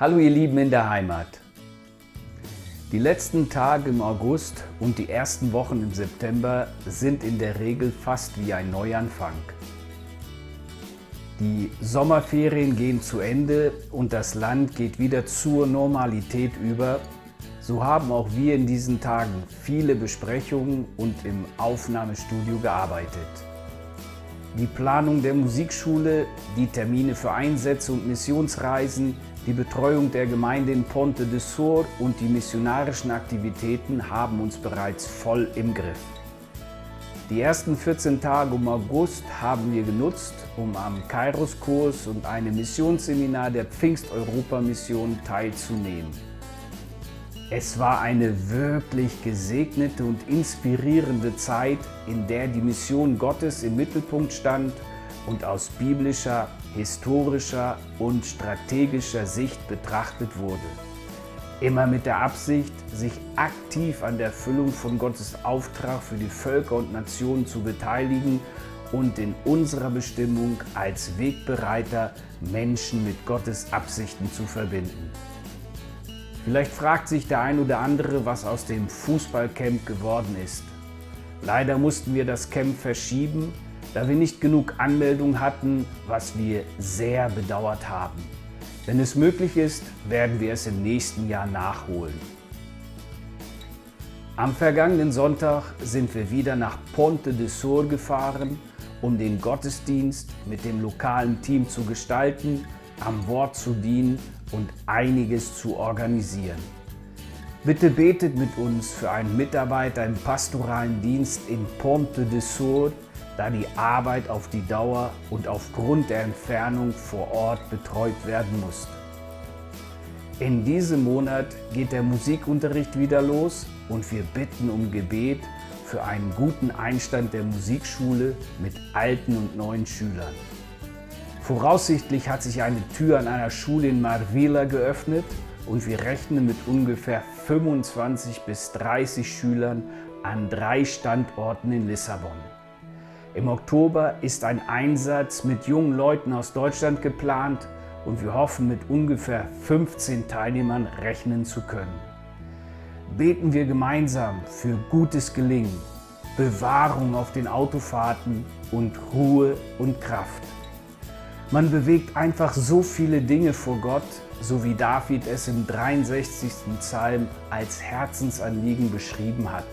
Hallo ihr Lieben in der Heimat. Die letzten Tage im August und die ersten Wochen im September sind in der Regel fast wie ein Neuanfang. Die Sommerferien gehen zu Ende und das Land geht wieder zur Normalität über. So haben auch wir in diesen Tagen viele Besprechungen und im Aufnahmestudio gearbeitet. Die Planung der Musikschule, die Termine für Einsätze und Missionsreisen, die Betreuung der Gemeinde in Ponte de Sur und die missionarischen Aktivitäten haben uns bereits voll im Griff. Die ersten 14 Tage im August haben wir genutzt, um am Kairos-Kurs und einem Missionsseminar der Pfingst-Europa-Mission teilzunehmen. Es war eine wirklich gesegnete und inspirierende Zeit, in der die Mission Gottes im Mittelpunkt stand und aus biblischer, historischer und strategischer Sicht betrachtet wurde. Immer mit der Absicht, sich aktiv an der Erfüllung von Gottes Auftrag für die Völker und Nationen zu beteiligen und in unserer Bestimmung als Wegbereiter Menschen mit Gottes Absichten zu verbinden. Vielleicht fragt sich der ein oder andere, was aus dem Fußballcamp geworden ist. Leider mussten wir das Camp verschieben, da wir nicht genug Anmeldungen hatten, was wir sehr bedauert haben. Wenn es möglich ist, werden wir es im nächsten Jahr nachholen. Am vergangenen Sonntag sind wir wieder nach Ponte de Sur gefahren, um den Gottesdienst mit dem lokalen Team zu gestalten, am Wort zu dienen und einiges zu organisieren. Bitte betet mit uns für einen Mitarbeiter im pastoralen Dienst in Ponte de Sur, da die Arbeit auf die Dauer und aufgrund der Entfernung vor Ort betreut werden muss. In diesem Monat geht der Musikunterricht wieder los und wir bitten um Gebet für einen guten Einstand der Musikschule mit alten und neuen Schülern. Voraussichtlich hat sich eine Tür an einer Schule in Marvila geöffnet und wir rechnen mit ungefähr 25 bis 30 Schülern an drei Standorten in Lissabon. Im Oktober ist ein Einsatz mit jungen Leuten aus Deutschland geplant und wir hoffen mit ungefähr 15 Teilnehmern rechnen zu können. Beten wir gemeinsam für gutes Gelingen, Bewahrung auf den Autofahrten und Ruhe und Kraft. Man bewegt einfach so viele Dinge vor Gott, so wie David es im 63. Psalm als Herzensanliegen beschrieben hat.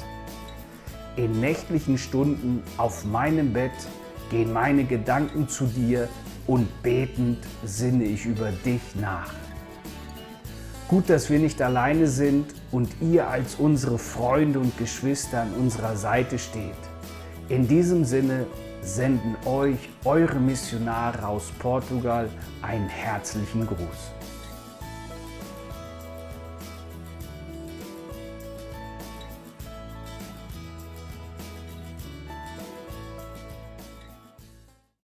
In nächtlichen Stunden auf meinem Bett gehen meine Gedanken zu dir und betend sinne ich über dich nach. Gut, dass wir nicht alleine sind und ihr als unsere Freunde und Geschwister an unserer Seite steht. In diesem Sinne senden euch eure Missionare aus Portugal einen herzlichen Gruß.